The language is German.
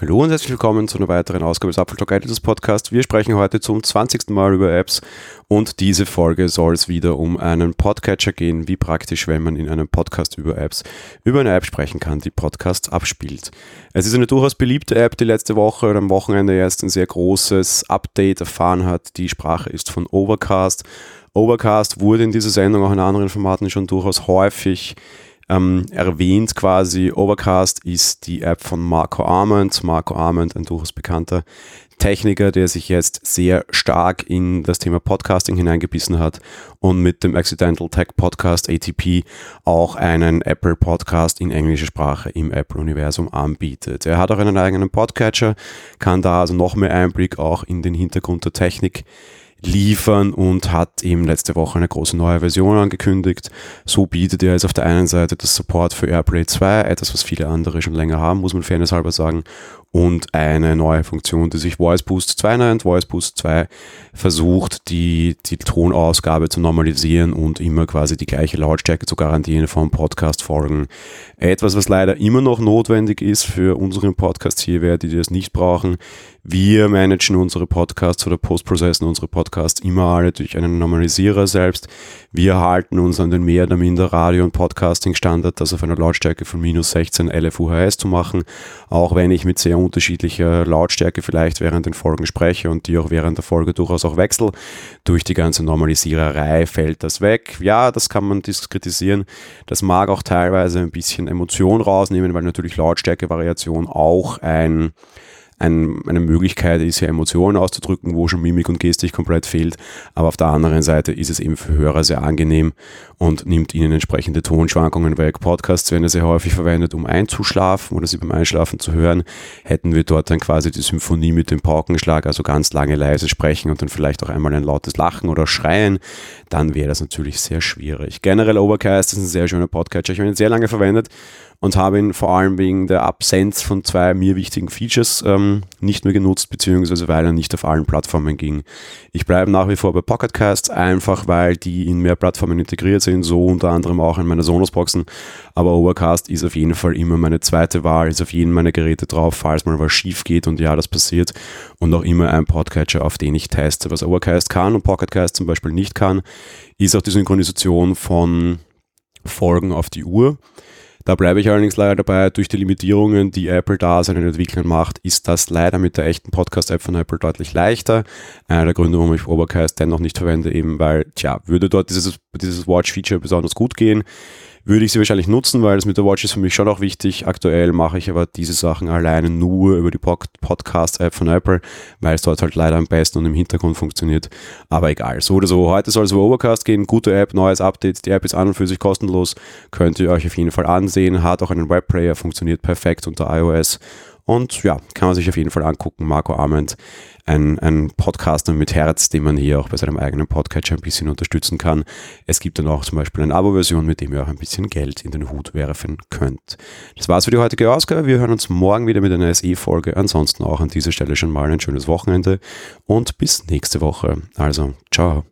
Hallo und herzlich willkommen zu einer weiteren Ausgabe des Apple Talk Editors Podcast. Wir sprechen heute zum 20. Mal über Apps und diese Folge soll es wieder um einen Podcatcher gehen. Wie praktisch, wenn man in einem Podcast über Apps über eine App sprechen kann, die Podcasts abspielt. Es ist eine durchaus beliebte App, die letzte Woche oder am Wochenende erst ein sehr großes Update erfahren hat. Die Sprache ist von Overcast. Overcast wurde in dieser Sendung auch in anderen Formaten schon durchaus häufig ähm, erwähnt quasi. Overcast ist die App von Marco Arment. Marco Arment, ein durchaus bekannter Techniker, der sich jetzt sehr stark in das Thema Podcasting hineingebissen hat und mit dem Accidental Tech Podcast ATP auch einen Apple Podcast in englischer Sprache im Apple-Universum anbietet. Er hat auch einen eigenen Podcatcher, kann da also noch mehr Einblick auch in den Hintergrund der Technik liefern und hat eben letzte Woche eine große neue Version angekündigt. So bietet er jetzt auf der einen Seite das Support für AirPlay 2, etwas, was viele andere schon länger haben, muss man fairness halber sagen, und eine neue Funktion, die sich Voice Boost 2 nennt. Voice Boost 2 versucht, die, die Tonausgabe zu normalisieren und immer quasi die gleiche Lautstärke zu garantieren von Podcast-Folgen. Etwas, was leider immer noch notwendig ist für unseren Podcast hier, wer die das nicht brauchen. Wir managen unsere Podcasts oder postprocessen unsere Podcasts immer alle durch einen Normalisierer selbst. Wir halten uns an den mehr oder minder Radio- und Podcasting-Standard, das auf einer Lautstärke von minus 16 LFUHS zu machen, auch wenn ich mit sehr unterschiedlicher Lautstärke vielleicht während den Folgen spreche und die auch während der Folge durchaus auch wechsel. Durch die ganze Normalisiererei fällt das weg. Ja, das kann man diskretisieren. Das mag auch teilweise ein bisschen Emotion rausnehmen, weil natürlich Lautstärkevariation auch ein ein, eine Möglichkeit ist, ja Emotionen auszudrücken, wo schon Mimik und Gestik komplett fehlt. Aber auf der anderen Seite ist es eben für Hörer sehr angenehm und nimmt ihnen entsprechende Tonschwankungen weg. Podcasts werden sehr häufig verwendet, um einzuschlafen oder sie beim Einschlafen zu hören. Hätten wir dort dann quasi die Symphonie mit dem Paukenschlag, also ganz lange leise sprechen und dann vielleicht auch einmal ein lautes Lachen oder Schreien, dann wäre das natürlich sehr schwierig. Generell Overcast ist ein sehr schöner Podcatcher. Ich habe ihn sehr lange verwendet und habe ihn vor allem wegen der Absenz von zwei mir wichtigen Features ähm, nicht mehr genutzt, beziehungsweise weil er nicht auf allen Plattformen ging. Ich bleibe nach wie vor bei Pocketcasts, einfach weil die in mehr Plattformen integriert sind, so unter anderem auch in meiner Sonos-Boxen. Aber Overcast ist auf jeden Fall immer meine zweite Wahl, ist auf jeden meiner Geräte drauf, falls mal was schief geht und ja, das passiert. Und auch immer ein Podcatcher, auf den ich teste. Was Overcast kann und Pocketcast zum Beispiel nicht kann, ist auch die Synchronisation von Folgen auf die Uhr. Da bleibe ich allerdings leider dabei, durch die Limitierungen, die Apple da seinen Entwicklern macht, ist das leider mit der echten Podcast-App von Apple deutlich leichter. Einer der Gründe, warum ich Overcast dennoch nicht verwende, eben weil, tja, würde dort dieses, dieses Watch-Feature besonders gut gehen, würde ich sie wahrscheinlich nutzen, weil das mit der Watch ist für mich schon auch wichtig. Aktuell mache ich aber diese Sachen alleine nur über die Podcast-App von Apple, weil es dort halt leider am besten und im Hintergrund funktioniert. Aber egal, so oder so. Heute soll es über Overcast gehen. Gute App, neues Update. Die App ist an und für sich kostenlos. Könnt ihr euch auf jeden Fall ansehen. Hat auch einen Webplayer, funktioniert perfekt unter iOS. Und ja, kann man sich auf jeden Fall angucken. Marco Arment ein, ein Podcaster mit Herz, den man hier auch bei seinem eigenen Podcatcher ein bisschen unterstützen kann. Es gibt dann auch zum Beispiel eine Abo-Version, mit dem ihr auch ein bisschen Geld in den Hut werfen könnt. Das war's für die heutige Ausgabe. Wir hören uns morgen wieder mit einer SE-Folge. Ansonsten auch an dieser Stelle schon mal ein schönes Wochenende und bis nächste Woche. Also, ciao.